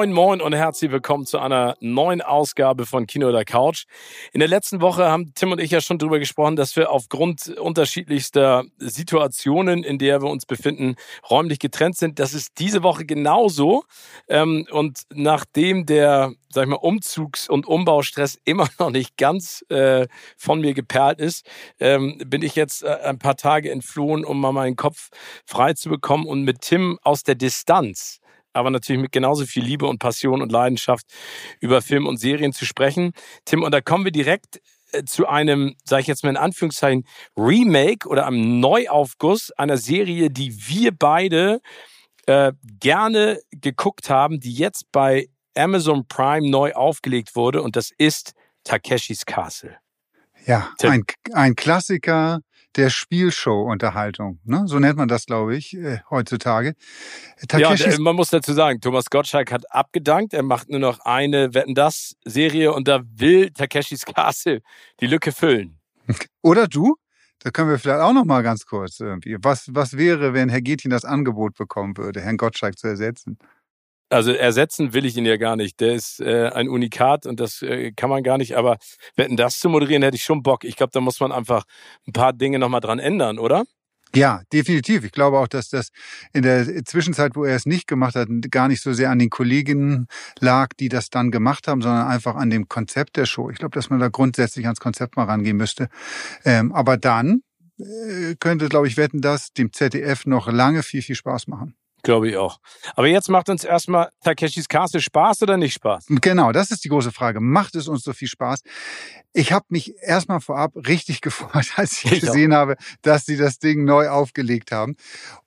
Moin, moin und herzlich willkommen zu einer neuen Ausgabe von Kino oder Couch. In der letzten Woche haben Tim und ich ja schon darüber gesprochen, dass wir aufgrund unterschiedlichster Situationen, in der wir uns befinden, räumlich getrennt sind. Das ist diese Woche genauso. Ähm, und nachdem der, sag ich mal, Umzugs- und Umbaustress immer noch nicht ganz äh, von mir geperlt ist, ähm, bin ich jetzt äh, ein paar Tage entflohen, um mal meinen Kopf frei zu bekommen und mit Tim aus der Distanz aber natürlich mit genauso viel Liebe und Passion und Leidenschaft über Film und Serien zu sprechen. Tim, und da kommen wir direkt äh, zu einem, sage ich jetzt mal in Anführungszeichen, Remake oder einem Neuaufguss einer Serie, die wir beide äh, gerne geguckt haben, die jetzt bei Amazon Prime neu aufgelegt wurde und das ist Takeshis Castle. Ja, ein, ein Klassiker der Spielshow-Unterhaltung. Ne? So nennt man das, glaube ich, äh, heutzutage. Takeshis ja, man muss dazu sagen, Thomas Gottschalk hat abgedankt. Er macht nur noch eine Wetten das Serie und da will Takeshis Castle die Lücke füllen. Oder du? Da können wir vielleicht auch noch mal ganz kurz irgendwie. Was, was wäre, wenn Herr Gethin das Angebot bekommen würde, Herrn Gottschalk zu ersetzen? Also ersetzen will ich ihn ja gar nicht. Der ist äh, ein Unikat und das äh, kann man gar nicht. Aber wenn das zu moderieren, hätte ich schon Bock. Ich glaube, da muss man einfach ein paar Dinge nochmal dran ändern, oder? Ja, definitiv. Ich glaube auch, dass das in der Zwischenzeit, wo er es nicht gemacht hat, gar nicht so sehr an den Kolleginnen lag, die das dann gemacht haben, sondern einfach an dem Konzept der Show. Ich glaube, dass man da grundsätzlich ans Konzept mal rangehen müsste. Ähm, aber dann äh, könnte, glaube ich, wetten, dass dem ZDF noch lange viel, viel Spaß machen. Glaube ich auch. Aber jetzt macht uns erstmal Takeshis Castle Spaß oder nicht Spaß? Genau, das ist die große Frage. Macht es uns so viel Spaß? Ich habe mich erstmal vorab richtig gefreut, als ich, ich gesehen auch. habe, dass sie das Ding neu aufgelegt haben.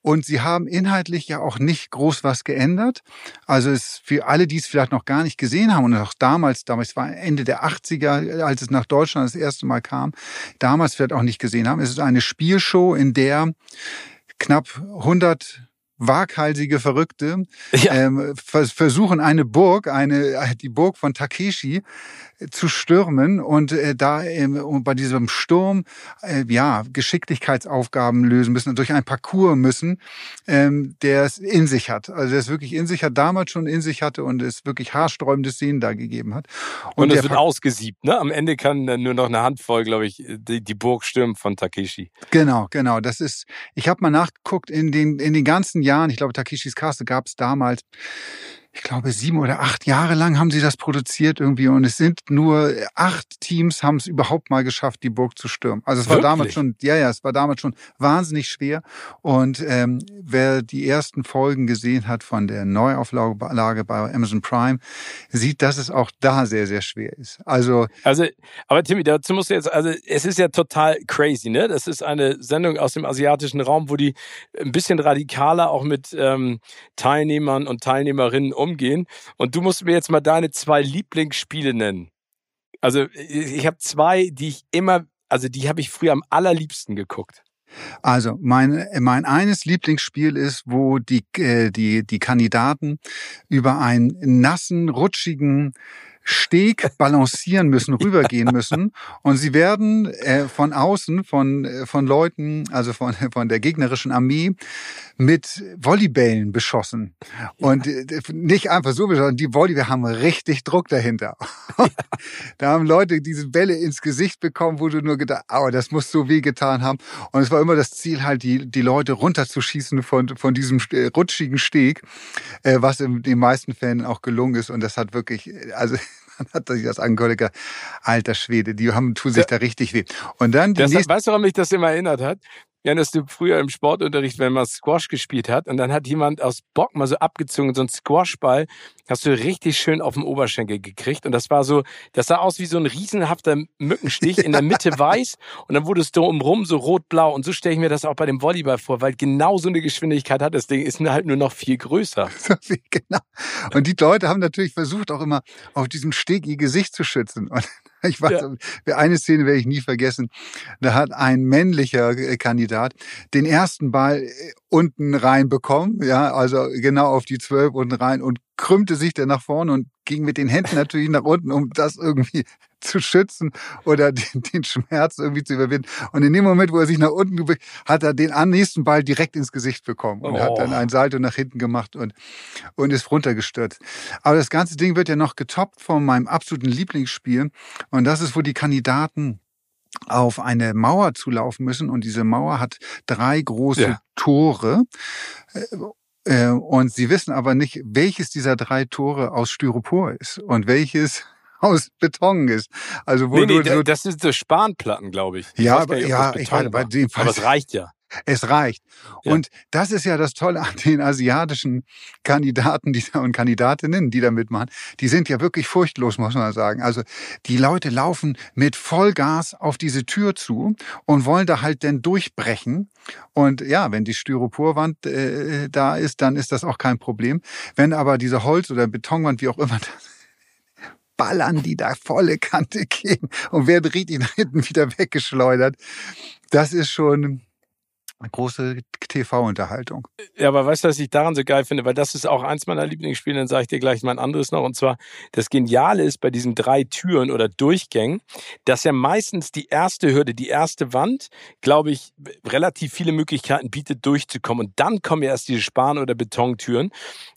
Und sie haben inhaltlich ja auch nicht groß was geändert. Also es für alle, die es vielleicht noch gar nicht gesehen haben und auch damals, damals war Ende der 80er, als es nach Deutschland das erste Mal kam, damals vielleicht auch nicht gesehen haben. Es ist eine Spielshow, in der knapp 100 waghalsige Verrückte ja. ähm, versuchen eine Burg, eine die Burg von Takeshi zu stürmen und äh, da ähm, bei diesem Sturm äh, ja Geschicklichkeitsaufgaben lösen müssen und durch ein Parcours müssen, ähm, der es in sich hat. Also der es wirklich in sich hat, damals schon in sich hatte und es wirklich haarsträubende Szenen da gegeben hat. Und, und es wird ausgesiebt, ne? Am Ende kann nur noch eine Handvoll, glaube ich, die, die Burg stürmen von Takeshi. Genau, genau. Das ist. Ich habe mal nachgeguckt in den in den ganzen Jahren. Ich glaube, Takeshis Castle gab es damals ich glaube, sieben oder acht Jahre lang haben sie das produziert irgendwie und es sind nur acht Teams haben es überhaupt mal geschafft, die Burg zu stürmen. Also es war Wirklich? damals schon, ja, ja, es war damals schon wahnsinnig schwer und ähm, wer die ersten Folgen gesehen hat von der Neuauflage bei Amazon Prime, sieht, dass es auch da sehr, sehr schwer ist. Also, also, aber Timmy, dazu musst du jetzt, also es ist ja total crazy, ne? Das ist eine Sendung aus dem asiatischen Raum, wo die ein bisschen radikaler auch mit ähm, Teilnehmern und Teilnehmerinnen umgehen. Und du musst mir jetzt mal deine zwei Lieblingsspiele nennen. Also ich habe zwei, die ich immer, also die habe ich früher am allerliebsten geguckt. Also mein, mein eines Lieblingsspiel ist, wo die, äh, die, die Kandidaten über einen nassen, rutschigen Steg balancieren müssen, rübergehen müssen. Und sie werden äh, von außen, von, äh, von Leuten, also von, von der gegnerischen Armee, mit Volleybällen beschossen. Und äh, nicht einfach so beschossen, die Volleyball haben richtig Druck dahinter. da haben Leute diese Bälle ins Gesicht bekommen, wo du nur gedacht, aber das muss so weh getan haben. Und es war immer das Ziel, halt die, die Leute runterzuschießen von, von diesem rutschigen Steg, äh, was in den meisten Fällen auch gelungen ist. Und das hat wirklich, also dann hat sich das angehört, alter Schwede, die haben, tun sich da richtig weh. Und dann die das, nächste, Weißt du, warum mich das immer erinnert hat? Ja, dass du früher im Sportunterricht, wenn man Squash gespielt hat und dann hat jemand aus Bock mal so abgezogen, so ein Squashball, hast du richtig schön auf dem Oberschenkel gekriegt. Und das war so, das sah aus wie so ein riesenhafter Mückenstich, in der Mitte weiß. Und dann wurde es drumrum so rot-blau. Und so stelle ich mir das auch bei dem Volleyball vor, weil genau so eine Geschwindigkeit hat das Ding, ist halt nur noch viel größer. genau. Und die Leute haben natürlich versucht auch immer auf diesem Steg ihr Gesicht zu schützen. Und Ich weiß, ja. eine Szene werde ich nie vergessen. Da hat ein männlicher äh, Kandidat den ersten Ball äh, unten reinbekommen, ja, also genau auf die zwölf unten rein und krümmte sich dann nach vorne und ging mit den Händen natürlich nach unten, um das irgendwie zu schützen oder den, den Schmerz irgendwie zu überwinden. Und in dem Moment, wo er sich nach unten gebückt, hat er den nächsten Ball direkt ins Gesicht bekommen und oh. hat dann oh. ein Salto nach hinten gemacht und, und ist runtergestürzt. Aber das ganze Ding wird ja noch getoppt von meinem absoluten Lieblingsspiel. Und das ist, wo die Kandidaten auf eine Mauer zulaufen müssen und diese Mauer hat drei große ja. Tore. Äh, und sie wissen aber nicht, welches dieser drei Tore aus Styropor ist und welches aus Beton ist. Also wo nee, nee, so das sind so Spanplatten, glaube ich. ich. Ja, aber, ja, ich meine, bei dem Fall. Aber es reicht ja. Es reicht. Ja. Und das ist ja das Tolle an den asiatischen Kandidaten die, und Kandidatinnen, die da mitmachen. Die sind ja wirklich furchtlos, muss man sagen. Also die Leute laufen mit Vollgas auf diese Tür zu und wollen da halt denn durchbrechen. Und ja, wenn die Styroporwand äh, da ist, dann ist das auch kein Problem. Wenn aber diese Holz- oder Betonwand, wie auch immer, ballern die da volle Kante gegen und werden richtig hinten wieder weggeschleudert. Das ist schon, große TV-Unterhaltung. Ja, aber weißt du, was ich daran so geil finde? Weil das ist auch eins meiner Lieblingsspiele, dann sage ich dir gleich mal ein anderes noch. Und zwar, das Geniale ist bei diesen drei Türen oder Durchgängen, dass ja meistens die erste Hürde, die erste Wand, glaube ich, relativ viele Möglichkeiten bietet, durchzukommen. Und dann kommen ja erst diese Span- oder Betontüren.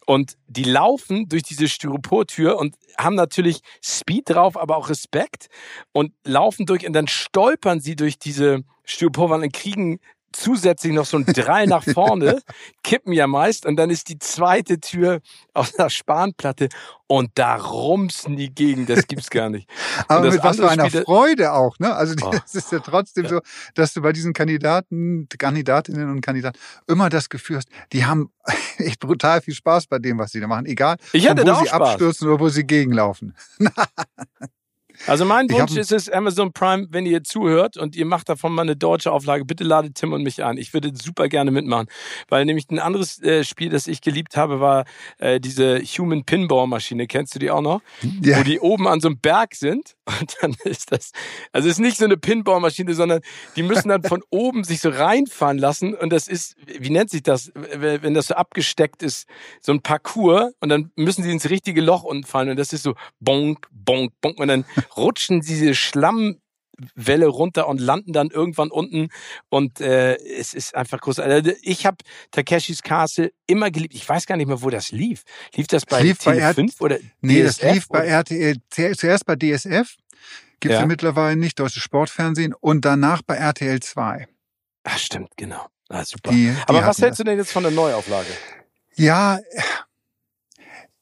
Und die laufen durch diese Styroportür und haben natürlich Speed drauf, aber auch Respekt und laufen durch und dann stolpern sie durch diese Styroporwand und kriegen zusätzlich noch so ein Drall nach vorne, kippen ja meist und dann ist die zweite Tür aus der Spanplatte und da rumsen die gegen, das gibt's gar nicht. Aber mit was für einer Spiel, Freude auch, ne? Also oh, das ist ja trotzdem ja. so, dass du bei diesen Kandidaten, Kandidatinnen und Kandidaten immer das Gefühl hast, die haben echt brutal viel Spaß bei dem, was sie da machen, egal ich hatte wo sie Spaß. abstürzen oder wo sie gegenlaufen. Also mein Wunsch ist es, Amazon Prime, wenn ihr zuhört und ihr macht davon mal eine deutsche Auflage, bitte ladet Tim und mich an. Ich würde super gerne mitmachen. Weil nämlich ein anderes äh, Spiel, das ich geliebt habe, war äh, diese Human Pinball Maschine. Kennst du die auch noch? Ja. Wo die oben an so einem Berg sind und dann ist das, also es ist nicht so eine Pinball Maschine, sondern die müssen dann von oben sich so reinfahren lassen und das ist, wie nennt sich das, wenn das so abgesteckt ist, so ein Parcours und dann müssen sie ins richtige Loch unten fallen und das ist so bonk, bonk, bonk und dann rutschen diese Schlammwelle runter und landen dann irgendwann unten und äh, es ist einfach groß. Also ich habe Takeshis Castle immer geliebt. Ich weiß gar nicht mehr, wo das lief. Lief das bei lief TV5 oder Nee, DSF, das lief bei RTL zuerst bei DSF. Gibt's ja. ja mittlerweile nicht, deutsches Sportfernsehen und danach bei RTL 2. Ach, stimmt, genau. Ah, super. Die, die Aber was hältst das. du denn jetzt von der Neuauflage? Ja,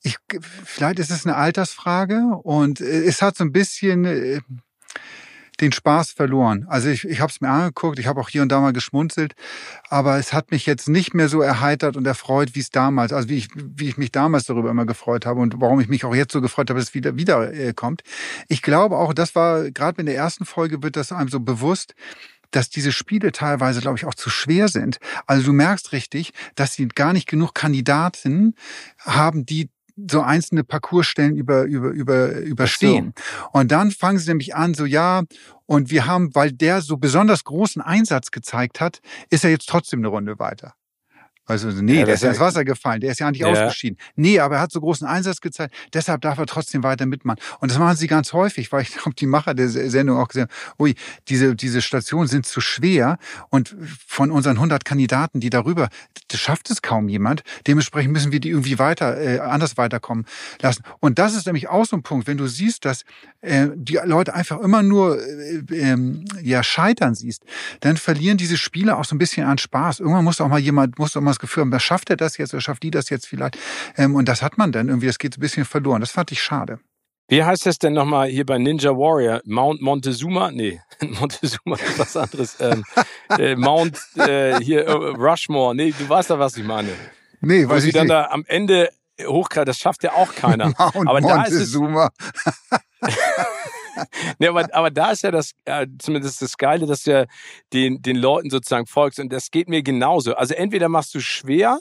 ich, vielleicht ist es eine Altersfrage und äh, es hat so ein bisschen äh, den Spaß verloren. Also ich, ich habe es mir angeguckt, ich habe auch hier und da mal geschmunzelt, aber es hat mich jetzt nicht mehr so erheitert und erfreut, wie es damals, also wie ich, wie ich mich damals darüber immer gefreut habe und warum ich mich auch jetzt so gefreut habe, dass es wieder wieder äh, kommt. Ich glaube auch, das war gerade in der ersten Folge wird das einem so bewusst, dass diese Spiele teilweise, glaube ich, auch zu schwer sind. Also du merkst richtig, dass sie gar nicht genug Kandidaten haben, die so einzelne Parcoursstellen über, über, über, überstehen. So. Und dann fangen sie nämlich an, so ja, und wir haben, weil der so besonders großen Einsatz gezeigt hat, ist er jetzt trotzdem eine Runde weiter. Also, nee, ja, der ist ja ins Wasser gefallen, der ist ja nicht ja. ausgeschieden. Nee, aber er hat so großen Einsatz gezeigt, deshalb darf er trotzdem weiter mitmachen. Und das machen sie ganz häufig, weil ich glaube, die Macher der Sendung auch gesehen haben, ui, diese, diese Stationen sind zu schwer und von unseren 100 Kandidaten, die darüber, das schafft es kaum jemand. Dementsprechend müssen wir die irgendwie weiter, äh, anders weiterkommen lassen. Und das ist nämlich auch so ein Punkt, wenn du siehst, dass äh, die Leute einfach immer nur äh, äh, ja scheitern siehst, dann verlieren diese Spiele auch so ein bisschen an Spaß. Irgendwann muss auch mal jemand, muss auch mal das Gefühl haben, schafft er das jetzt oder schafft die das jetzt vielleicht? Ähm, und das hat man dann irgendwie, das geht ein bisschen verloren. Das fand ich schade. Wie heißt das denn nochmal hier bei Ninja Warrior? Mount Montezuma? Nee, Montezuma ist was anderes. Ähm, äh, Mount äh, hier äh, Rushmore. Nee, du weißt doch, was ich meine. Nee, weiß Wo sie dann nicht. da am Ende hochkreisen, das schafft ja auch keiner. Mount aber Montezuma. Da ist es, nee, aber, aber da ist ja das, äh, zumindest das Geile, dass du ja den, den Leuten sozusagen folgst. Und das geht mir genauso. Also entweder machst du schwer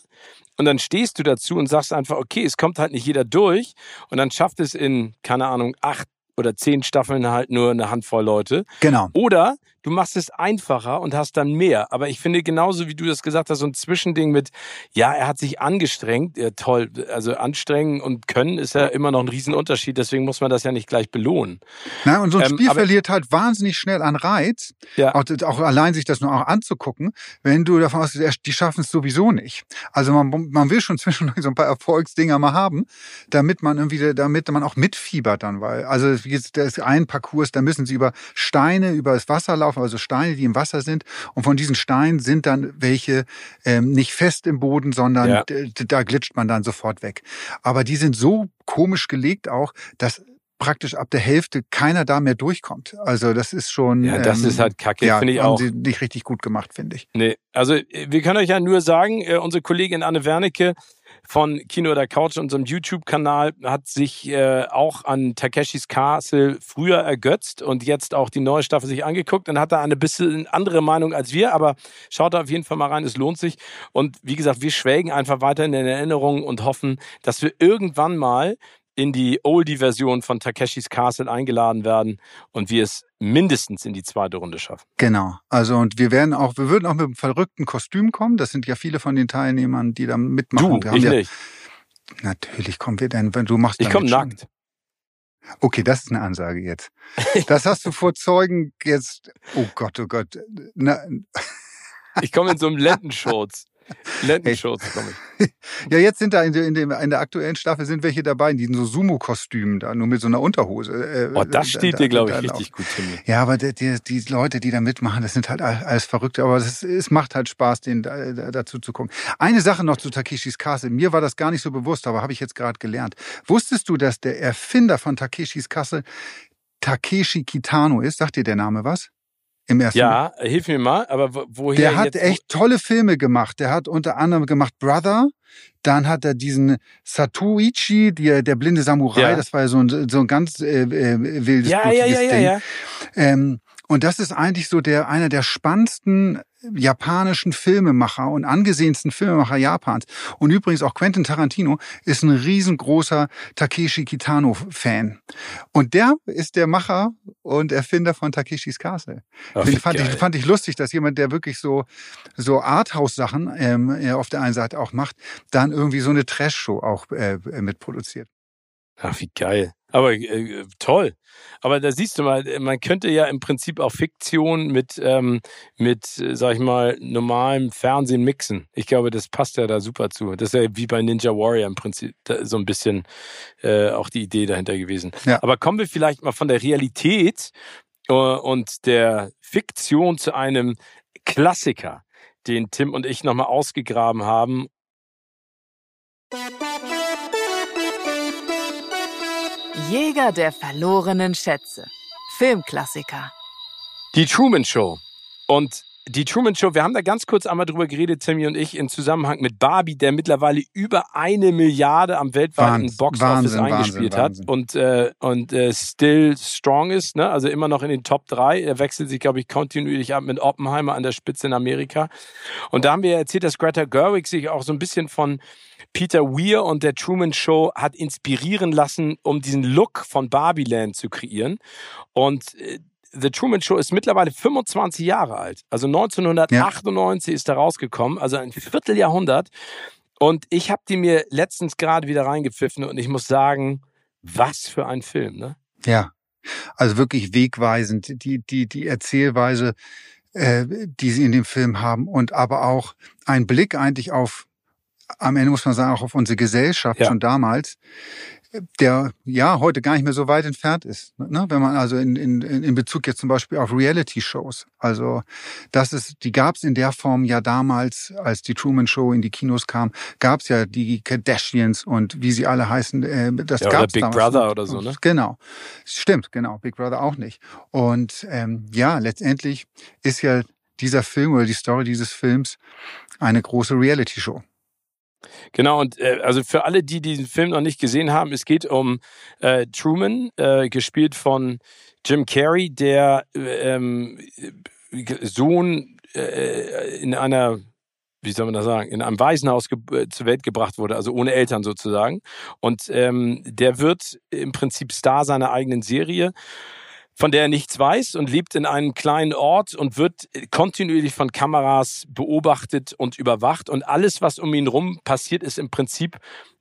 und dann stehst du dazu und sagst einfach, okay, es kommt halt nicht jeder durch. Und dann schafft es in, keine Ahnung, acht oder zehn Staffeln halt nur eine Handvoll Leute. Genau. Oder du machst es einfacher und hast dann mehr. Aber ich finde genauso, wie du das gesagt hast, so ein Zwischending mit, ja, er hat sich angestrengt, ja, toll, also anstrengen und können ist ja immer noch ein Riesenunterschied, deswegen muss man das ja nicht gleich belohnen. Na, und so ein ähm, Spiel verliert halt wahnsinnig schnell an Reiz, ja. auch, auch allein sich das nur auch anzugucken, wenn du davon ausgehst, die schaffen es sowieso nicht. Also man, man will schon zwischendurch so ein paar Erfolgsdinger mal haben, damit man irgendwie, damit man auch mitfiebert dann, weil, also da ist ein Parcours, da müssen sie über Steine, über das Wasser laufen, also Steine, die im Wasser sind. Und von diesen Steinen sind dann welche ähm, nicht fest im Boden, sondern ja. da glitscht man dann sofort weg. Aber die sind so komisch gelegt auch, dass praktisch ab der Hälfte keiner da mehr durchkommt. Also das ist schon. Ja, das ähm, ist halt kacke, ja, finde ich auch. Sie nicht richtig gut gemacht, finde ich. Nee, also wir können euch ja nur sagen, äh, unsere Kollegin Anne Wernicke von Kino oder Couch, unserem YouTube-Kanal, hat sich äh, auch an Takeshis Castle früher ergötzt und jetzt auch die neue Staffel sich angeguckt und hat da eine bisschen andere Meinung als wir, aber schaut da auf jeden Fall mal rein, es lohnt sich. Und wie gesagt, wir schwelgen einfach weiter in den Erinnerungen und hoffen, dass wir irgendwann mal in die Oldie-Version von Takeshis Castle eingeladen werden und wir es mindestens in die zweite Runde schaffen. Genau. Also und wir werden auch, wir würden auch mit einem verrückten Kostüm kommen. Das sind ja viele von den Teilnehmern, die da mitmachen. Du, ich ja, nicht. Natürlich kommen wir denn, wenn du machst. Ich komme nackt. Okay, das ist eine Ansage jetzt. Das hast du vor Zeugen jetzt. Oh Gott, oh Gott. Na, ich komme in so einem Lendenschurz. Lendenshorts komme ich. Ja, jetzt sind da in der, in, der, in der aktuellen Staffel sind welche dabei, die in so Sumo-Kostümen da, nur mit so einer Unterhose. Äh, oh, das steht da, dir, glaube ich, richtig gut, Timmy. Ja, aber die, die, die, Leute, die da mitmachen, das sind halt alles Verrückte. Aber es, es macht halt Spaß, denen da, dazu zu gucken. Eine Sache noch zu Takeshis Castle. Mir war das gar nicht so bewusst, aber habe ich jetzt gerade gelernt. Wusstest du, dass der Erfinder von Takeshis Castle Takeshi Kitano ist? Sagt dir der Name was? Im ersten ja, hilf mir mal, aber woher? Der hat echt tolle Filme gemacht. Der hat unter anderem gemacht Brother, dann hat er diesen Satuichi, die, der blinde Samurai, ja. das war ja so ein, so ein ganz äh, äh, wildes, ja, ja, ja, Ding. Ja, ja. Ähm, und das ist eigentlich so der einer der spannendsten japanischen Filmemacher und angesehensten Filmemacher Japans. Und übrigens auch Quentin Tarantino ist ein riesengroßer Takeshi Kitano-Fan. Und der ist der Macher und Erfinder von Takeshis Castle. Ach, Den fand ich, fand ich lustig, dass jemand, der wirklich so, so Arthouse-Sachen ähm, auf der einen Seite auch macht, dann irgendwie so eine Trash-Show auch äh, mitproduziert. Ach, wie geil. Aber äh, toll. Aber da siehst du mal, man könnte ja im Prinzip auch Fiktion mit, ähm, mit, äh, sag ich mal, normalem Fernsehen mixen. Ich glaube, das passt ja da super zu. Das ist ja wie bei Ninja Warrior im Prinzip so ein bisschen äh, auch die Idee dahinter gewesen. Ja. Aber kommen wir vielleicht mal von der Realität äh, und der Fiktion zu einem Klassiker, den Tim und ich nochmal ausgegraben haben Jäger der verlorenen Schätze. Filmklassiker. Die Truman Show. Und die Truman Show, wir haben da ganz kurz einmal drüber geredet, Timmy und ich, in Zusammenhang mit Barbie, der mittlerweile über eine Milliarde am weltweiten Boxoffice eingespielt Wahnsinn, hat und, äh, und äh, still strong ist, ne? also immer noch in den Top 3. Er wechselt sich, glaube ich, kontinuierlich ab mit Oppenheimer an der Spitze in Amerika. Und da haben wir ja erzählt, dass Greta Gerwig sich auch so ein bisschen von Peter Weir und der Truman Show hat inspirieren lassen, um diesen Look von Barbieland zu kreieren. Und äh, The Truman Show ist mittlerweile 25 Jahre alt. Also 1998 ja. ist er rausgekommen, also ein Vierteljahrhundert. Und ich habe die mir letztens gerade wieder reingepfiffen und ich muss sagen, was für ein Film, ne? Ja, also wirklich wegweisend. Die, die, die Erzählweise, äh, die sie in dem Film haben und aber auch ein Blick eigentlich auf am Ende muss man sagen, auch auf unsere Gesellschaft ja. schon damals, der ja heute gar nicht mehr so weit entfernt ist. Ne? Wenn man also in, in, in Bezug jetzt zum Beispiel auf Reality-Shows. Also das ist, die gab es in der Form ja damals, als die Truman Show in die Kinos kam, gab es ja die Kardashians und wie sie alle heißen. Äh, das ja, gab's Big damals. Brother oder so, ne? Genau. Stimmt, genau. Big Brother auch nicht. Und ähm, ja, letztendlich ist ja dieser Film oder die Story dieses Films eine große Reality-Show. Genau, und äh, also für alle, die diesen Film noch nicht gesehen haben, es geht um äh, Truman, äh, gespielt von Jim Carrey, der ähm, Sohn äh, in einer wie soll man das sagen, in einem Waisenhaus äh, zur Welt gebracht wurde, also ohne Eltern sozusagen. Und ähm, der wird im Prinzip Star seiner eigenen Serie von der er nichts weiß und lebt in einem kleinen Ort und wird kontinuierlich von Kameras beobachtet und überwacht. Und alles, was um ihn rum passiert, ist im Prinzip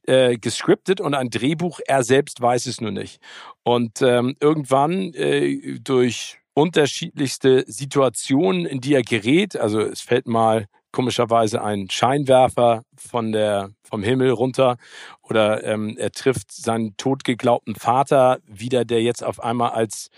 äh, gescriptet und ein Drehbuch. Er selbst weiß es nur nicht. Und ähm, irgendwann äh, durch unterschiedlichste Situationen, in die er gerät, also es fällt mal komischerweise ein Scheinwerfer von der, vom Himmel runter oder ähm, er trifft seinen totgeglaubten Vater wieder, der jetzt auf einmal als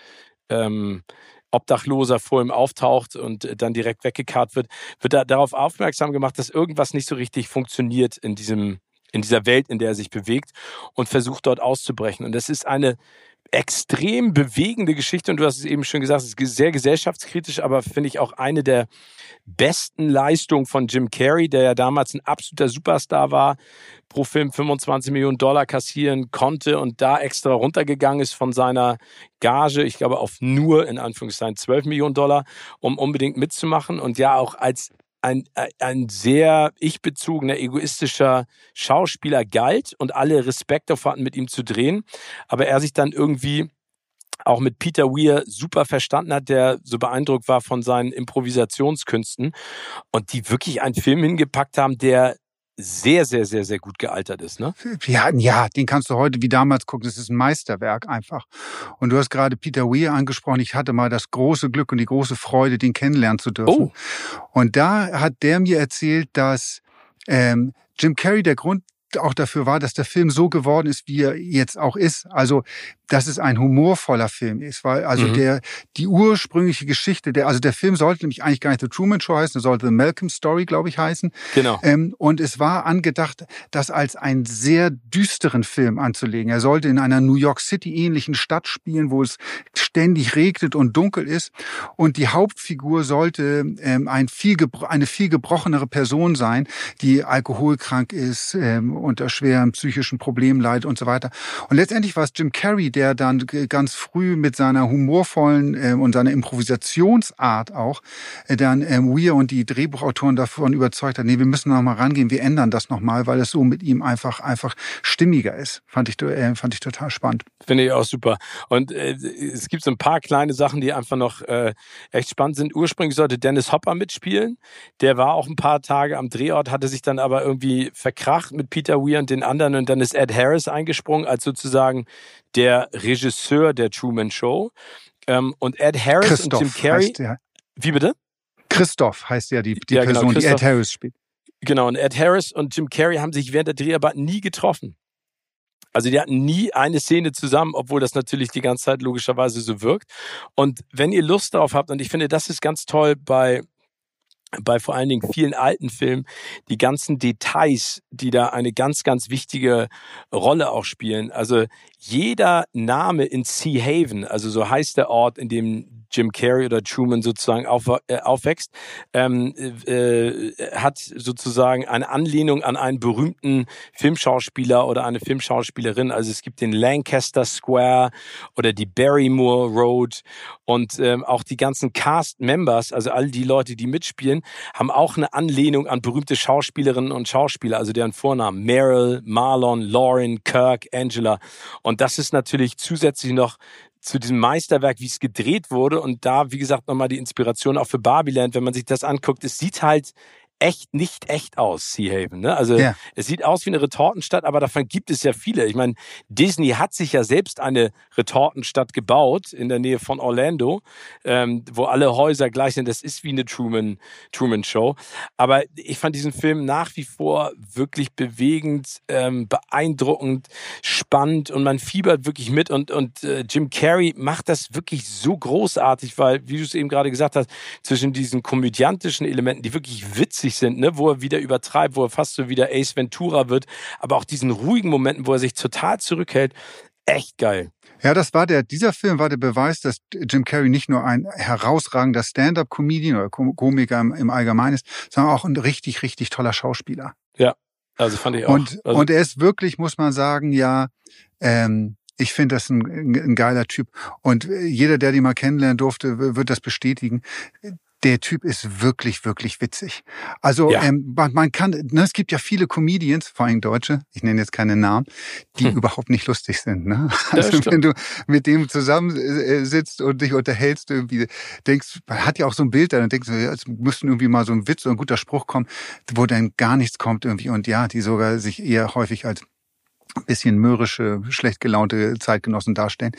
ähm, Obdachloser vor ihm auftaucht und dann direkt weggekarrt wird, wird er darauf aufmerksam gemacht, dass irgendwas nicht so richtig funktioniert in diesem in dieser Welt, in der er sich bewegt und versucht dort auszubrechen. Und das ist eine extrem bewegende Geschichte. Und du hast es eben schon gesagt, es ist sehr gesellschaftskritisch, aber finde ich auch eine der besten Leistungen von Jim Carrey, der ja damals ein absoluter Superstar war, pro Film 25 Millionen Dollar kassieren konnte und da extra runtergegangen ist von seiner Gage, ich glaube auf nur in Anführungszeichen 12 Millionen Dollar, um unbedingt mitzumachen. Und ja auch als ein, ein sehr ich-bezogener, egoistischer Schauspieler galt und alle Respekt davor hatten, mit ihm zu drehen. Aber er sich dann irgendwie auch mit Peter Weir super verstanden hat, der so beeindruckt war von seinen Improvisationskünsten und die wirklich einen Film hingepackt haben, der sehr, sehr, sehr, sehr gut gealtert ist, ne? Ja, ja, den kannst du heute wie damals gucken. Das ist ein Meisterwerk einfach. Und du hast gerade Peter Weir angesprochen. Ich hatte mal das große Glück und die große Freude, den kennenlernen zu dürfen. Oh. Und da hat der mir erzählt, dass ähm, Jim Carrey der Grund auch dafür war, dass der Film so geworden ist, wie er jetzt auch ist. Also dass es ein humorvoller Film ist, weil also mhm. der die ursprüngliche Geschichte, der also der Film sollte nämlich eigentlich gar nicht The Truman Show heißen, er sollte The Malcolm Story, glaube ich, heißen. Genau. Ähm, und es war angedacht, das als einen sehr düsteren Film anzulegen. Er sollte in einer New York City ähnlichen Stadt spielen, wo es ständig regnet und dunkel ist. Und die Hauptfigur sollte ähm, ein viel eine viel gebrochenere Person sein, die alkoholkrank ist, ähm, unter schweren psychischen Problemen leidet und so weiter. Und letztendlich war es Jim Carrey, der dann ganz früh mit seiner humorvollen äh, und seiner Improvisationsart auch äh, dann ähm, Weir und die Drehbuchautoren davon überzeugt hat, nee, wir müssen noch mal rangehen, wir ändern das noch mal, weil es so mit ihm einfach einfach stimmiger ist. Fand ich äh, fand ich total spannend. Finde ich auch super. Und äh, es gibt so ein paar kleine Sachen, die einfach noch äh, echt spannend sind. Ursprünglich sollte Dennis Hopper mitspielen. Der war auch ein paar Tage am Drehort, hatte sich dann aber irgendwie verkracht mit Peter Weir und den anderen und dann ist Ed Harris eingesprungen als sozusagen der Regisseur der Truman Show. Ähm, und Ed Harris Christoph und Jim Carrey. Heißt der. Wie bitte? Christoph heißt ja die, die Ja, genau, Person, die Ed. Harris spielt. Genau, und Ed Harris und Jim Carrey haben sich während der Dreharbeiten nie getroffen. Also die hatten nie eine Szene zusammen, obwohl das natürlich die ganze Zeit logischerweise so wirkt. Und wenn ihr Lust darauf habt, und ich finde, das ist ganz toll bei bei vor allen Dingen vielen alten Filmen, die ganzen Details, die da eine ganz, ganz wichtige Rolle auch spielen. Also jeder Name in Sea Haven, also so heißt der Ort, in dem Jim Carrey oder Truman sozusagen auf, äh, aufwächst, ähm, äh, hat sozusagen eine Anlehnung an einen berühmten Filmschauspieler oder eine Filmschauspielerin. Also es gibt den Lancaster Square oder die Barrymore Road und ähm, auch die ganzen Cast-Members, also all die Leute, die mitspielen, haben auch eine Anlehnung an berühmte Schauspielerinnen und Schauspieler, also deren Vornamen. Meryl, Marlon, Lauren, Kirk, Angela. Und das ist natürlich zusätzlich noch zu diesem Meisterwerk, wie es gedreht wurde. Und da, wie gesagt, nochmal die Inspiration auch für Barbieland, wenn man sich das anguckt. Es sieht halt echt nicht echt aus, Sea Haven. Ne? Also Ja. es sieht aus wie eine Retortenstadt, aber davon gibt es ja viele. Ich meine, Disney hat sich ja selbst eine Retortenstadt gebaut in der Nähe von Orlando, ähm, wo alle Häuser gleich sind. Das ist wie eine Truman, Truman Show. Aber ich fand diesen Film nach wie vor wirklich bewegend, ähm, beeindruckend, spannend und man fiebert wirklich mit. Und, und äh, Jim Carrey macht das wirklich so großartig, weil, wie du es eben gerade gesagt hast, zwischen diesen komödiantischen Elementen, die wirklich witzig sind, ne, wo er wieder übertreibt, wo er fast so wieder Ace Ventura wird, aber auch diesen ruhigen Momenten, wo er sich total zurückhält, echt geil. Ja, das war der, dieser Film war der Beweis, dass Jim Carrey nicht nur ein herausragender Stand-up-Comedian oder Kom- Komiker im, im Allgemeinen ist, sondern auch ein richtig, richtig toller Schauspieler. Also fand ich auch. Und, also, und er ist wirklich, muss man sagen, ja, ähm, ich finde das ein, ein geiler Typ. Und jeder, der die mal kennenlernen durfte, wird das bestätigen. Der Typ ist wirklich, wirklich witzig. Also ja. ähm, man, man, kann, ne, es gibt ja viele Comedians, vor allem Deutsche, ich nenne jetzt keine Namen, die hm. überhaupt nicht lustig sind. Ne? Also wenn du mit dem zusammensitzt und dich unterhältst, irgendwie denkst, man hat ja auch so ein Bild, dann denkst du, es müsste irgendwie mal so ein Witz oder ein guter Spruch kommen, wo dann gar nichts kommt irgendwie und ja, die sogar sich eher häufig als bisschen mürrische, schlecht gelaunte Zeitgenossen darstellen.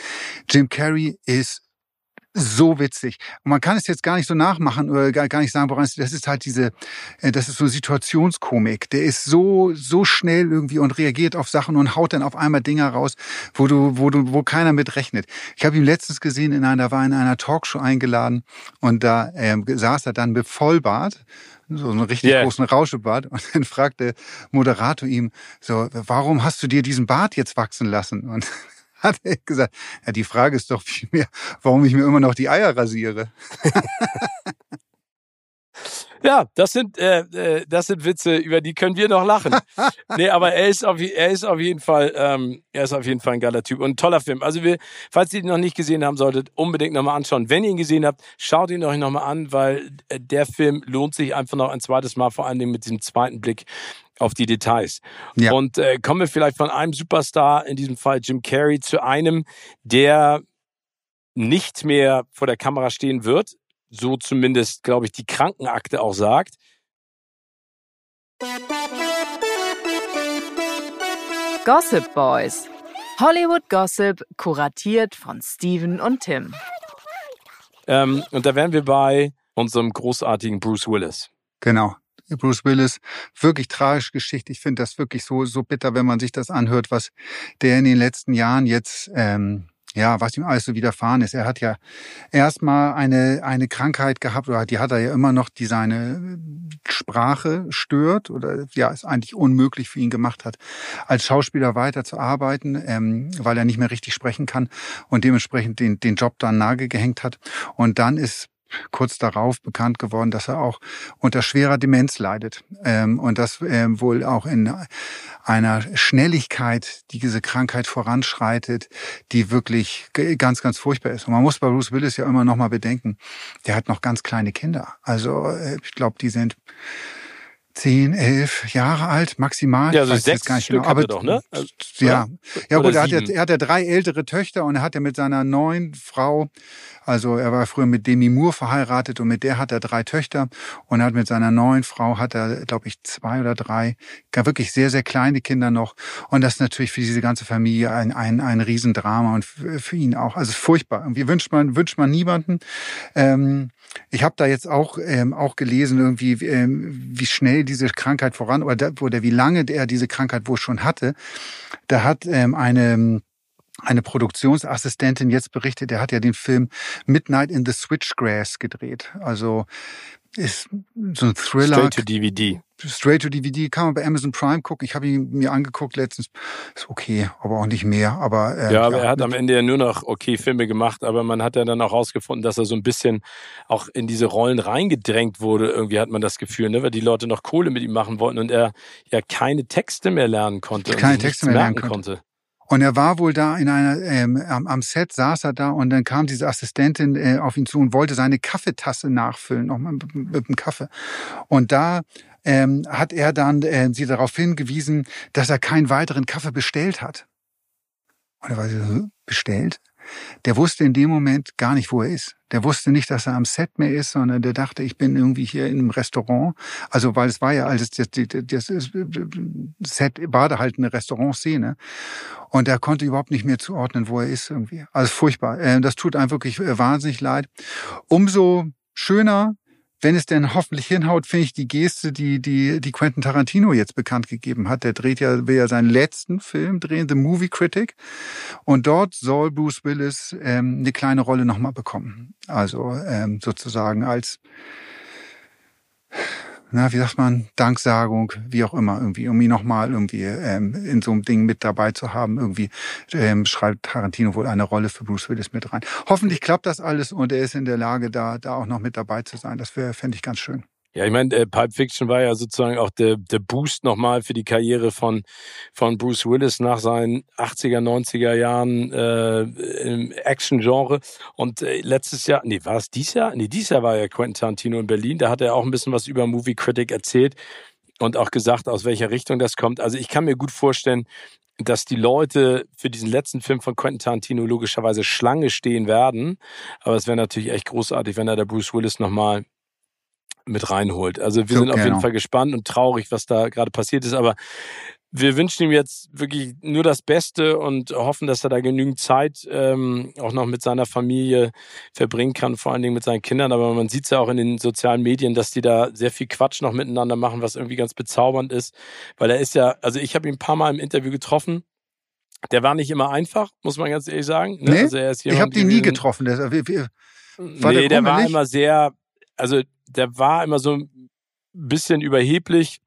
Jim Carrey ist so witzig. Und man kann es jetzt gar nicht so nachmachen oder gar, gar nicht sagen, woran es, das ist halt diese, äh, das ist so Situationskomik. Der ist so, so schnell irgendwie und reagiert auf Sachen und haut dann auf einmal Dinger raus, wo du, wo du, wo keiner mit rechnet. Ich habe ihn letztens gesehen in einer, war in einer Talkshow eingeladen und da ähm, saß er dann mit Vollbart so einen richtig yeah. großen Rauschebart. Und dann fragt der Moderator ihm so, warum hast du dir diesen Bart jetzt wachsen lassen? Und hat er gesagt, ja, die Frage ist doch vielmehr, warum ich mir immer noch die Eier rasiere. Ja, das sind, äh, äh, das sind Witze, über die können wir noch lachen. nee, aber er ist auf, er ist auf jeden Fall, ähm, er ist auf jeden Fall ein geiler Typ und ein toller Film. Also wir, falls ihr ihn noch nicht gesehen haben solltet, unbedingt nochmal anschauen. Wenn ihr ihn gesehen habt, schaut ihn euch nochmal an, weil äh, der Film lohnt sich einfach noch ein zweites Mal, vor allen Dingen mit diesem zweiten Blick auf die Details. Ja. Und äh, kommen wir vielleicht von einem Superstar, in diesem Fall Jim Carrey, zu einem, der nicht mehr vor der Kamera stehen wird, so zumindest, glaube ich, die Krankenakte auch sagt. Gossip Boys. Hollywood Gossip, kuratiert von Steven und Tim. Ähm, und da wären wir bei unserem großartigen Bruce Willis. Genau. Bruce Willis, wirklich tragische Geschichte. Ich finde das wirklich so, so bitter, wenn man sich das anhört, was der in den letzten Jahren jetzt ähm, ja, was ihm alles so widerfahren ist. Er hat ja erstmal eine, eine Krankheit gehabt, oder die hat er ja immer noch, die seine Sprache stört oder ja, es eigentlich unmöglich für ihn gemacht hat, als Schauspieler weiter zu arbeiten, ähm, weil er nicht mehr richtig sprechen kann und dementsprechend den, den Job dann nagegehängt hat. Und dann ist kurz darauf bekannt geworden, dass er auch unter schwerer Demenz leidet ähm, und das ähm, wohl auch in einer Schnelligkeit, die diese Krankheit voranschreitet, die wirklich ganz, ganz furchtbar ist. Und man muss bei Bruce Willis ja immer noch mal bedenken, der hat noch ganz kleine Kinder. Also äh, ich glaube, die sind zehn, elf Jahre alt, maximal. Ja, also sechs gar nicht Stück genau. Aber, doch, ne? Also, ja, ja gut, er hat, ja, er hat ja drei ältere Töchter und er hat ja mit seiner neuen Frau, also er war früher mit Demi Moore verheiratet und mit der hat er drei Töchter und er hat mit seiner neuen Frau hat er, glaube ich, zwei oder drei, gar wirklich sehr, sehr kleine Kinder noch. Und das ist natürlich für diese ganze Familie ein, ein, ein Riesendrama und für ihn auch. Also furchtbar. Irgendwie wünscht man, wünscht man niemanden. Ähm, ich habe da jetzt auch ähm, auch gelesen irgendwie ähm, wie schnell diese Krankheit voran oder, da, oder wie lange er diese Krankheit wohl schon hatte. Da hat ähm, eine eine Produktionsassistentin jetzt berichtet, er hat ja den Film Midnight in the Switchgrass gedreht. Also ist so ein Thriller. Straight to DVD. Straight to DVD kann man bei Amazon Prime gucken. Ich habe ihn mir angeguckt letztens. Ist okay, aber auch nicht mehr. Aber äh, ja, aber ja, er hat am Ende ja nur noch okay Filme gemacht. Aber man hat ja dann auch rausgefunden, dass er so ein bisschen auch in diese Rollen reingedrängt wurde. Irgendwie hat man das Gefühl, ne, weil die Leute noch Kohle mit ihm machen wollten und er ja keine Texte mehr lernen konnte. Keine Texte mehr lernen konnte. konnte. Und er war wohl da in einer, ähm, am, am Set saß er da und dann kam diese Assistentin äh, auf ihn zu und wollte seine Kaffeetasse nachfüllen, nochmal mit, mit dem Kaffee. Und da ähm, hat er dann äh, sie darauf hingewiesen, dass er keinen weiteren Kaffee bestellt hat. Und er war so, bestellt? Der wusste in dem Moment gar nicht, wo er ist. Der wusste nicht, dass er am Set mehr ist, sondern der dachte, ich bin irgendwie hier in einem Restaurant. Also, weil es war ja alles, das, das, das Set war da halt eine Restaurantszene. Und er konnte überhaupt nicht mehr zuordnen, wo er ist irgendwie. Also furchtbar. Äh, das tut einem wirklich äh, wahnsinnig leid. Umso schöner, wenn es denn hoffentlich hinhaut, finde ich die Geste, die, die, die Quentin Tarantino jetzt bekannt gegeben hat. Der dreht ja, will ja seinen letzten Film drehen, The Movie Critic. Und dort soll Bruce Willis ähm, eine kleine Rolle nochmal bekommen. Also ähm, sozusagen als na, wie sagt man, Danksagung, wie auch immer, irgendwie, um ihn nochmal irgendwie ähm, in so einem Ding mit dabei zu haben. Irgendwie ähm, schreibt Tarantino wohl eine Rolle für Bruce Willis mit rein. Hoffentlich klappt das alles und er ist in der Lage, da, da auch noch mit dabei zu sein. Das wäre, fände ich ganz schön. Ja, ich meine, äh, Pulp Fiction war ja sozusagen auch der, der Boost nochmal für die Karriere von, von Bruce Willis nach seinen 80er, 90er Jahren äh, im Action-Genre. Und äh, letztes Jahr, nee, war es dieses Jahr? Nee, dieses Jahr war ja Quentin Tarantino in Berlin. Da hat er auch ein bisschen was über Movie Critic erzählt und auch gesagt, aus welcher Richtung das kommt. Also ich kann mir gut vorstellen, dass die Leute für diesen letzten Film von Quentin Tarantino logischerweise Schlange stehen werden. Aber es wäre natürlich echt großartig, wenn er der Bruce Willis nochmal mit reinholt. Also wir so, sind auf genau. jeden Fall gespannt und traurig, was da gerade passiert ist, aber wir wünschen ihm jetzt wirklich nur das Beste und hoffen, dass er da genügend Zeit ähm, auch noch mit seiner Familie verbringen kann, vor allen Dingen mit seinen Kindern. Aber man sieht es ja auch in den sozialen Medien, dass die da sehr viel Quatsch noch miteinander machen, was irgendwie ganz bezaubernd ist. Weil er ist ja, also ich habe ihn ein paar Mal im Interview getroffen. Der war nicht immer einfach, muss man ganz ehrlich sagen. Ne? Nee, also ich habe den nie getroffen. Der, wie, wie, war nee, der, der war immer sehr, also der war immer so ein bisschen überheblich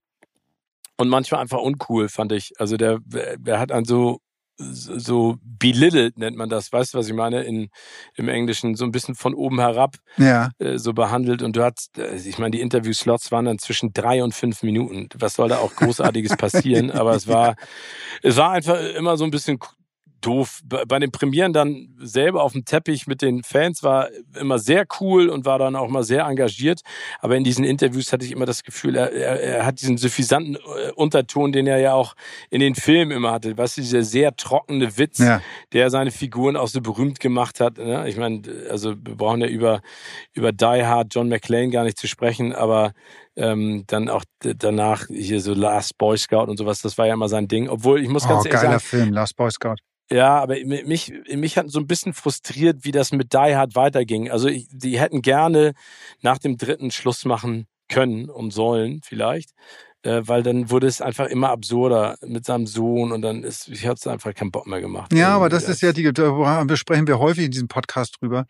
und manchmal einfach uncool, fand ich. Also der, der hat einen so, so belittled nennt man das, weißt du, was ich meine, in, im Englischen, so ein bisschen von oben herab ja. äh, so behandelt. Und du hast, äh, ich meine, die Interview-Slots waren dann zwischen drei und fünf Minuten. Was soll da auch Großartiges passieren? Aber es war, es war einfach immer so ein bisschen doof. Bei den Premieren dann selber auf dem Teppich mit den Fans war immer sehr cool und war dann auch mal sehr engagiert. Aber in diesen Interviews hatte ich immer das Gefühl, er, er, er hat diesen suffisanten äh, Unterton, den er ja auch in den Filmen immer hatte. Was dieser sehr trockene Witz, ja. der seine Figuren auch so berühmt gemacht hat. Ne? Ich meine, also wir brauchen ja über, über Die Hard, John McClane gar nicht zu sprechen, aber ähm, dann auch danach hier so Last Boy Scout und sowas, das war ja immer sein Ding. Obwohl ich muss ganz oh, ehrlich geiler sagen, Film, Last Boy Scout. Ja, aber mich, mich hat so ein bisschen frustriert, wie das mit Die Hard weiterging. Also ich, die hätten gerne nach dem dritten Schluss machen können und sollen vielleicht äh, weil dann wurde es einfach immer absurder mit seinem Sohn und dann ist, ich hatte einfach keinen Bock mehr gemacht. Ja, aber das, das ist ja die, da besprechen wir häufig in diesem Podcast drüber.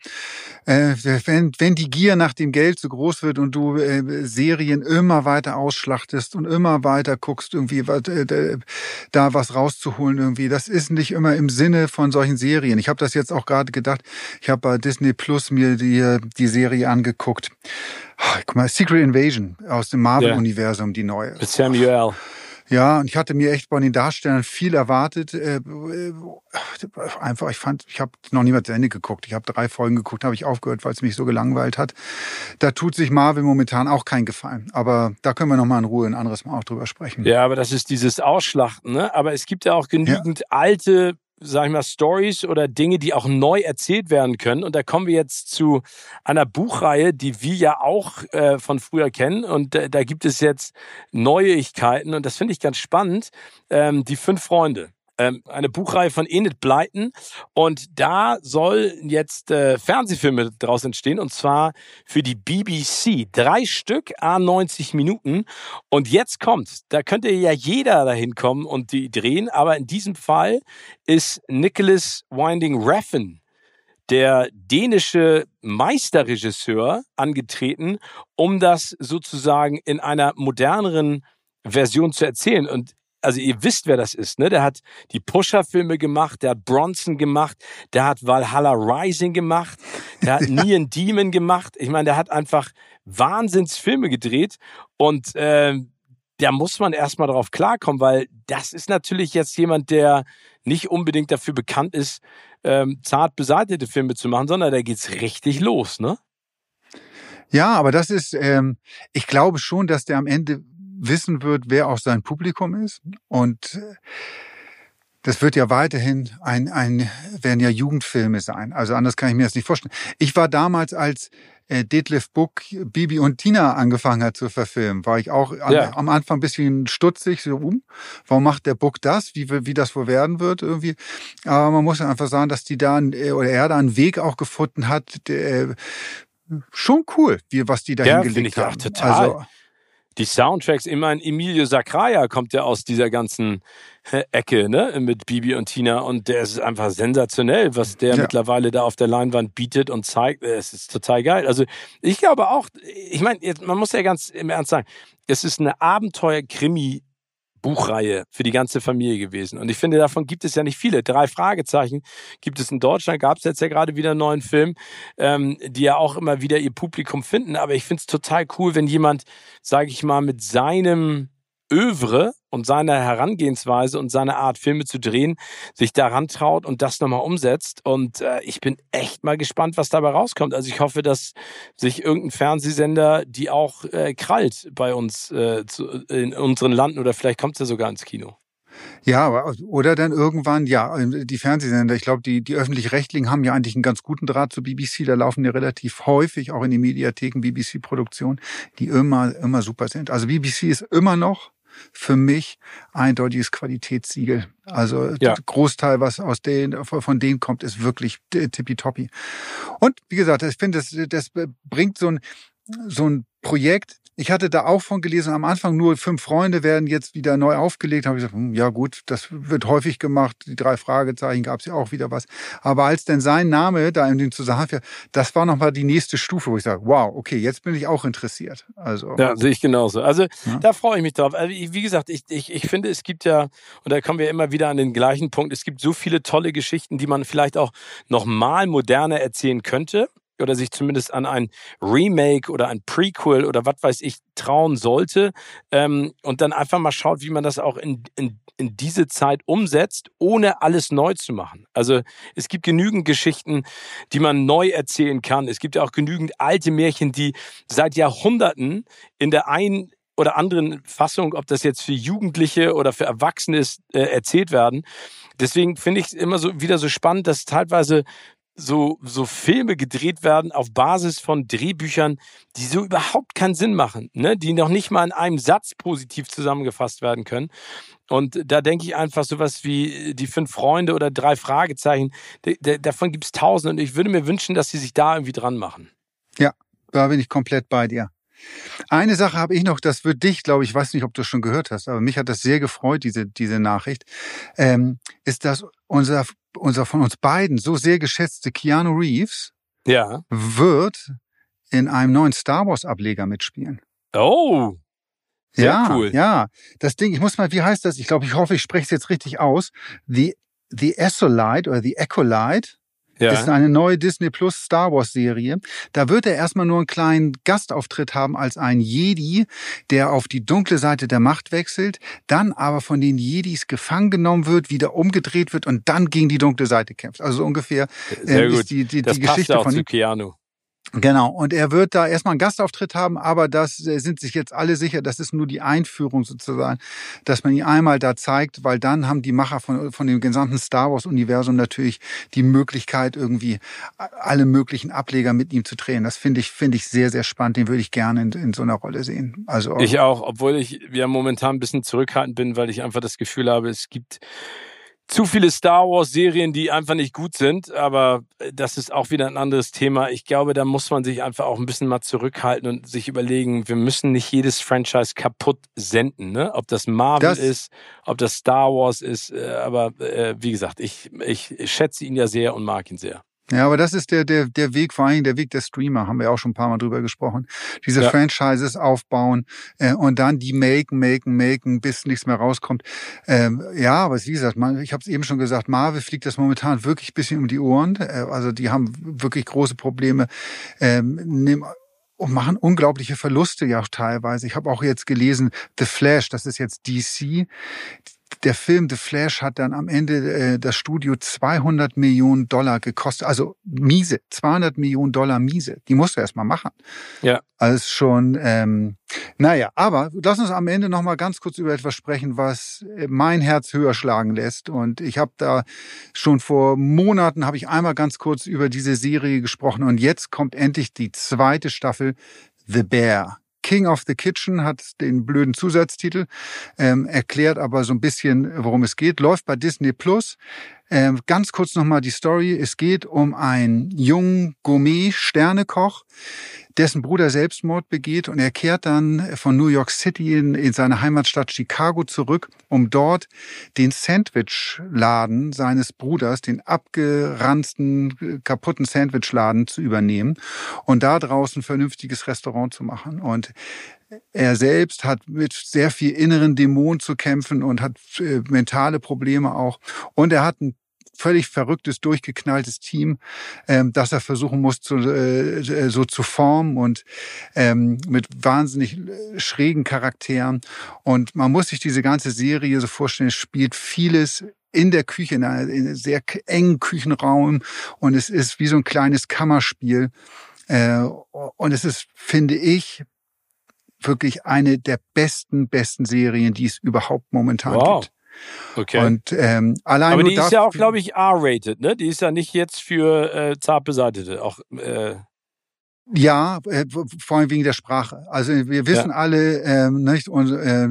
Äh, wenn, wenn die Gier nach dem Geld so groß wird und du äh, Serien immer weiter ausschlachtest und immer weiter guckst, irgendwie äh, da was rauszuholen irgendwie, das ist nicht immer im Sinne von solchen Serien. Ich habe das jetzt auch gerade gedacht. Ich habe bei Disney Plus mir die, die Serie angeguckt. Guck mal, Secret Invasion aus dem Marvel-Universum, die neue. Samuel. Ja, und ich hatte mir echt bei den Darstellern viel erwartet. Äh, äh, einfach, ich fand, ich habe noch niemals zu Ende geguckt. Ich habe drei Folgen geguckt, habe ich aufgehört, weil es mich so gelangweilt hat. Da tut sich Marvel momentan auch keinen Gefallen. Aber da können wir noch mal in Ruhe ein anderes Mal auch drüber sprechen. Ja, aber das ist dieses Ausschlachten, ne? Aber es gibt ja auch genügend ja. alte sag ich mal, Stories oder Dinge, die auch neu erzählt werden können. Und da kommen wir jetzt zu einer Buchreihe, die wir ja auch äh, von früher kennen. Und äh, da gibt es jetzt Neuigkeiten. Und das finde ich ganz spannend. Ähm, die fünf Freunde ähm, eine Buchreihe von Enid Blyton und da soll jetzt äh, Fernsehfilme draus entstehen und zwar für die BBC. Drei Stück, a 90 Minuten und jetzt kommt, da könnte ja jeder dahin kommen und die drehen, aber in diesem Fall ist Nicholas Winding Refn der dänische Meisterregisseur angetreten, um das sozusagen in einer moderneren Version zu erzählen. Und also ihr wisst, wer das ist, ne? Der hat die Pusher-Filme gemacht, der hat Bronson gemacht, der hat Valhalla Rising gemacht, der hat ja. Neon Demon gemacht. Ich meine, der hat einfach Wahnsinnsfilme gedreht und äh, da muss man erstmal drauf klarkommen, weil das ist natürlich jetzt jemand, der nicht unbedingt dafür bekannt ist, ähm, zart beseitete Filme zu machen, sondern da geht's richtig los, ne? Ja, aber das ist, ähm, ich glaube schon, dass der am Ende wissen wird, wer auch sein Publikum ist. Und äh, das wird ja weiterhin ein, ein, werden ja Jugendfilme sein. Also anders kann ich mir das nicht vorstellen. Ich war damals, als äh, Detlef Buck Bibi und Tina angefangen hat zu verfilmen, war ich auch ja. am Anfang ein bisschen stutzig, so um, warum macht der Buck das, wie, wie das wohl werden wird irgendwie. Aber man muss einfach sagen, dass die da, äh, oder er da einen Weg auch gefunden hat, der, schon cool, wie, was die da ja, hingelegt haben. Ja, total. Also, die Soundtracks, ich meine, Emilio Sacraia kommt ja aus dieser ganzen Ecke, ne, mit Bibi und Tina und der ist einfach sensationell, was der ja. mittlerweile da auf der Leinwand bietet und zeigt. Es ist total geil. Also ich glaube auch, ich meine, man muss ja ganz im Ernst sagen, es ist eine Abenteuer-Krimi Buchreihe für die ganze Familie gewesen. Und ich finde, davon gibt es ja nicht viele. Drei Fragezeichen gibt es in Deutschland, gab es jetzt ja gerade wieder einen neuen Film, ähm, die ja auch immer wieder ihr Publikum finden. Aber ich finde es total cool, wenn jemand, sage ich mal, mit seinem Övre und seiner Herangehensweise und seiner Art, Filme zu drehen, sich daran traut und das nochmal umsetzt. Und äh, ich bin echt mal gespannt, was dabei rauskommt. Also ich hoffe, dass sich irgendein Fernsehsender die auch äh, krallt bei uns äh, zu, in unseren Landen oder vielleicht kommt es ja sogar ins Kino. Ja, oder dann irgendwann, ja, die Fernsehsender, ich glaube, die, die öffentlich-rechtlichen haben ja eigentlich einen ganz guten Draht zu BBC, da laufen ja relativ häufig auch in den Mediatheken BBC-Produktionen, die immer, immer super sind. Also BBC ist immer noch für mich eindeutiges Qualitätssiegel. Also ja. Großteil, was aus den, von denen kommt, ist wirklich tippitoppi. Und wie gesagt, ich finde, das, das bringt so ein, so ein Projekt ich hatte da auch von gelesen, am Anfang nur fünf Freunde werden jetzt wieder neu aufgelegt. Da habe ich gesagt, hm, ja gut, das wird häufig gemacht. Die drei Fragezeichen gab es ja auch wieder was. Aber als denn sein Name da in dem Zusammenhang, das war nochmal die nächste Stufe, wo ich sage, wow, okay, jetzt bin ich auch interessiert. Also ja, sehe ich genauso. Also ja. da freue ich mich drauf. Also, wie gesagt, ich, ich, ich finde, es gibt ja, und da kommen wir immer wieder an den gleichen Punkt, es gibt so viele tolle Geschichten, die man vielleicht auch nochmal moderner erzählen könnte oder sich zumindest an ein Remake oder ein Prequel oder was weiß ich trauen sollte ähm, und dann einfach mal schaut, wie man das auch in, in, in diese Zeit umsetzt, ohne alles neu zu machen. Also es gibt genügend Geschichten, die man neu erzählen kann. Es gibt ja auch genügend alte Märchen, die seit Jahrhunderten in der einen oder anderen Fassung, ob das jetzt für Jugendliche oder für Erwachsene ist, äh, erzählt werden. Deswegen finde ich es immer so wieder so spannend, dass teilweise so, so Filme gedreht werden auf Basis von Drehbüchern, die so überhaupt keinen Sinn machen, ne? die noch nicht mal in einem Satz positiv zusammengefasst werden können. Und da denke ich einfach sowas wie die fünf Freunde oder drei Fragezeichen, davon gibt es tausend und ich würde mir wünschen, dass sie sich da irgendwie dran machen. Ja, da bin ich komplett bei dir. Eine Sache habe ich noch, das wird dich, glaube ich, weiß nicht, ob du es schon gehört hast, aber mich hat das sehr gefreut, diese, diese Nachricht, ähm, ist, dass unser, unser von uns beiden so sehr geschätzte Keanu Reeves ja. wird in einem neuen Star Wars Ableger mitspielen. Oh. Sehr ja, cool. Ja, das Ding, ich muss mal, wie heißt das? Ich glaube, ich hoffe, ich spreche es jetzt richtig aus. The, the Esolite oder The Ecolite ja. ist eine neue Disney Plus Star Wars Serie. Da wird er erstmal nur einen kleinen Gastauftritt haben als ein Jedi, der auf die dunkle Seite der Macht wechselt, dann aber von den Jedis gefangen genommen wird, wieder umgedreht wird und dann gegen die dunkle Seite kämpft. Also ungefähr äh, ist die, die, die Geschichte von Keanu. Genau, und er wird da erstmal einen Gastauftritt haben, aber das äh, sind sich jetzt alle sicher, das ist nur die Einführung sozusagen, dass man ihn einmal da zeigt, weil dann haben die Macher von, von dem gesamten Star Wars-Universum natürlich die Möglichkeit, irgendwie alle möglichen Ableger mit ihm zu drehen. Das finde ich, finde ich sehr, sehr spannend. Den würde ich gerne in, in so einer Rolle sehen. Also Ich auch, obwohl ich ja momentan ein bisschen zurückhaltend bin, weil ich einfach das Gefühl habe, es gibt zu viele Star Wars Serien, die einfach nicht gut sind, aber äh, das ist auch wieder ein anderes Thema. Ich glaube, da muss man sich einfach auch ein bisschen mal zurückhalten und sich überlegen, wir müssen nicht jedes Franchise kaputt senden, ne? Ob das Marvel das ist, ob das Star Wars ist, äh, aber äh, wie gesagt, ich, ich schätze ihn ja sehr und mag ihn sehr. Ja, aber das ist der, der, der Weg, vor allem der Weg der Streamer, haben wir auch schon ein paar Mal drüber gesprochen. Diese ja. Franchises aufbauen äh, und dann die maken, maken, maken, bis nichts mehr rauskommt. Ähm, ja, aber wie gesagt, man, ich habe es eben schon gesagt, Marvel fliegt das momentan wirklich bisschen um die Ohren. Äh, also die haben wirklich große Probleme. Ähm, nehm, und machen unglaubliche Verluste ja auch teilweise. Ich habe auch jetzt gelesen, The Flash, das ist jetzt DC, der Film The Flash hat dann am Ende äh, das Studio 200 Millionen Dollar gekostet. Also miese, 200 Millionen Dollar miese. Die musst du erst mal machen. Ja. Also schon, ähm, naja, aber lass uns am Ende noch mal ganz kurz über etwas sprechen, was äh, mein Herz höher schlagen lässt. Und ich habe da schon vor Monaten, habe ich einmal ganz kurz über diese Serie gesprochen. Und jetzt kommt endlich die zweite Staffel The Bear. King of the Kitchen hat den blöden Zusatztitel, ähm, erklärt aber so ein bisschen, worum es geht. Läuft bei Disney Plus. Ähm, ganz kurz nochmal die Story. Es geht um einen jungen Gourmet-Sternekoch, dessen Bruder Selbstmord begeht und er kehrt dann von New York City in, in seine Heimatstadt Chicago zurück, um dort den Sandwichladen seines Bruders, den abgeranzten, kaputten Sandwichladen zu übernehmen und da draußen vernünftiges Restaurant zu machen. Und er selbst hat mit sehr viel inneren Dämonen zu kämpfen und hat äh, mentale Probleme auch. Und er hat ein völlig verrücktes, durchgeknalltes Team, ähm, das er versuchen muss, zu, äh, so zu formen und ähm, mit wahnsinnig äh, schrägen Charakteren. Und man muss sich diese ganze Serie so vorstellen, es spielt vieles in der Küche, in einem sehr engen Küchenraum und es ist wie so ein kleines Kammerspiel. Äh, und es ist, finde ich, wirklich eine der besten, besten Serien, die es überhaupt momentan wow. gibt. Okay. Und ähm, allein Aber die ist ja auch, glaube ich, R-rated, ne? Die ist ja nicht jetzt für äh, zart beseitete. Auch äh, ja, äh, vor allem wegen der Sprache. Also wir wissen ja. alle, ähm, nicht, und äh,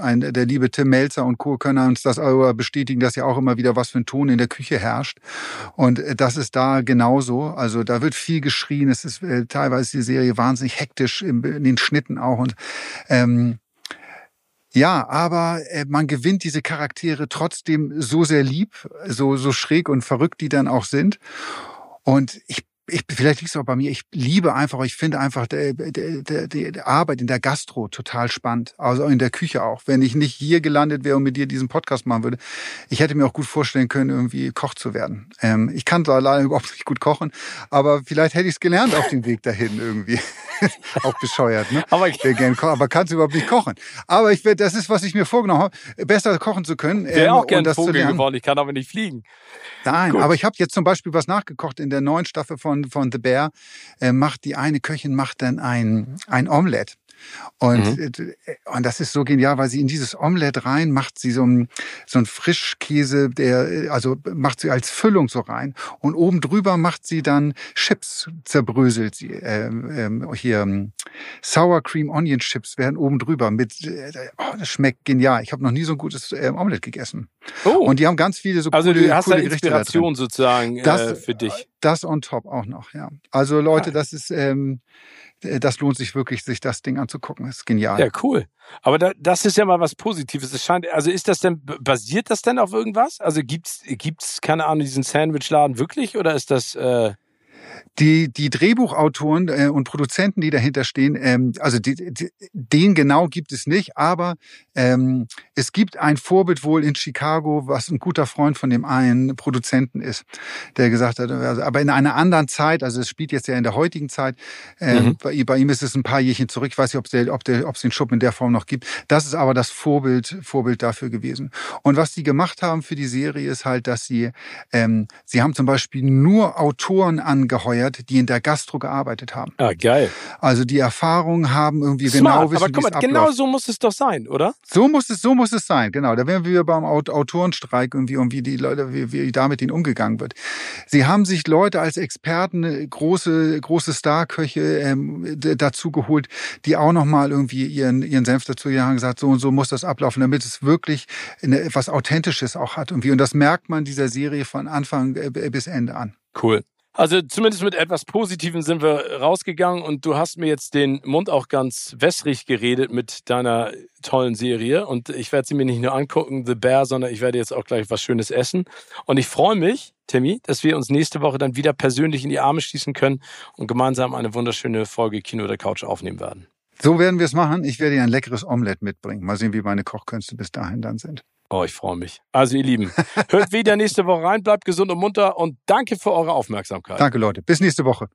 ein, der liebe Tim Melzer und Co. können uns das aber bestätigen, dass ja auch immer wieder was für ein Ton in der Küche herrscht. Und äh, das ist da genauso. Also da wird viel geschrien. Es ist äh, teilweise die Serie wahnsinnig hektisch in, in den Schnitten auch. Und ähm, ja, aber äh, man gewinnt diese Charaktere trotzdem so sehr lieb, so, so schräg und verrückt die dann auch sind. Und ich ich, vielleicht liegt es auch bei mir, ich liebe einfach, ich finde einfach die, die, die Arbeit in der Gastro total spannend. Also in der Küche auch. Wenn ich nicht hier gelandet wäre und mit dir diesen Podcast machen würde, ich hätte mir auch gut vorstellen können, irgendwie Koch zu werden. Ähm, ich kann zwar leider überhaupt nicht gut kochen, aber vielleicht hätte ich es gelernt auf dem Weg dahin irgendwie. auch bescheuert, ne? Aber, ich gern kochen, aber kannst überhaupt nicht kochen. Aber ich das ist, was ich mir vorgenommen habe, besser kochen zu können. Ich wäre ähm, auch gerne Vogel geworden, ich kann aber nicht fliegen. Nein, Gut. aber ich habe jetzt zum Beispiel was nachgekocht in der neuen Staffel von, von The Bear. Äh, macht die eine Köchin macht dann ein, ein Omelette. Und, mhm. Äh, und das ist so genial, weil sie in dieses Omelett rein macht sie so ein, so ein Frischkäse, der, also macht sie als Füllung so rein. Und oben drüber macht sie dann Chips, zerbröselt sie. Ähm, ähm, hier ähm, Sour Cream Onion Chips werden oben drüber mit, äh, oh, das schmeckt genial. Ich habe noch nie so ein gutes äh, Omelett gegessen. Oh. Und die haben ganz viele so also coole, du hast coole da Inspiration sozusagen das, äh, für dich. Das on top auch noch, ja. Also Leute, das ist ähm, äh, das lohnt sich wirklich, sich das Ding anzugucken. Das ist genial. Ja, cool. Aber da, das ist ja mal was Positives. Es scheint, also ist das denn, basiert das denn auf irgendwas? Also gibt's, gibt's, keine Ahnung, diesen Sandwichladen wirklich oder ist das, äh die, die Drehbuchautoren äh, und Produzenten, die dahinter stehen, ähm, also die, die, den genau gibt es nicht, aber ähm, es gibt ein Vorbild wohl in Chicago, was ein guter Freund von dem einen Produzenten ist, der gesagt hat, also, aber in einer anderen Zeit, also es spielt jetzt ja in der heutigen Zeit, äh, mhm. bei, bei, ihm ist es ein paar Jährchen zurück, ich weiß nicht, ob es ob der, den Schuppen in der Form noch gibt. Das ist aber das Vorbild, Vorbild dafür gewesen. Und was sie gemacht haben für die Serie ist halt, dass sie, ähm, sie haben zum Beispiel nur Autoren angeheuert, die in der Gastro gearbeitet haben. Ah, geil. Also die Erfahrung haben irgendwie Smart, genau wissen, aber guck mal, genau so muss es doch sein, oder? So muss es, so muss es sein, genau. Da wären wir beim Autorenstreik irgendwie und wie die Leute, wie, wie da mit ihnen umgegangen wird. Sie haben sich Leute als Experten, große, große Starköche ähm, dazu geholt, die auch nochmal irgendwie ihren, ihren Senf dazu haben gesagt, so und so muss das ablaufen, damit es wirklich eine, etwas Authentisches auch hat irgendwie. Und das merkt man dieser Serie von Anfang äh, bis Ende an. Cool. Also zumindest mit etwas Positivem sind wir rausgegangen und du hast mir jetzt den Mund auch ganz wässrig geredet mit deiner tollen Serie und ich werde sie mir nicht nur angucken, The Bear, sondern ich werde jetzt auch gleich was Schönes essen und ich freue mich, Timmy, dass wir uns nächste Woche dann wieder persönlich in die Arme schließen können und gemeinsam eine wunderschöne Folge Kino der Couch aufnehmen werden. So werden wir es machen. Ich werde dir ein leckeres Omelett mitbringen. Mal sehen, wie meine Kochkünste bis dahin dann sind. Oh, ich freue mich. Also ihr Lieben, hört wieder nächste Woche rein, bleibt gesund und munter und danke für eure Aufmerksamkeit. Danke Leute, bis nächste Woche.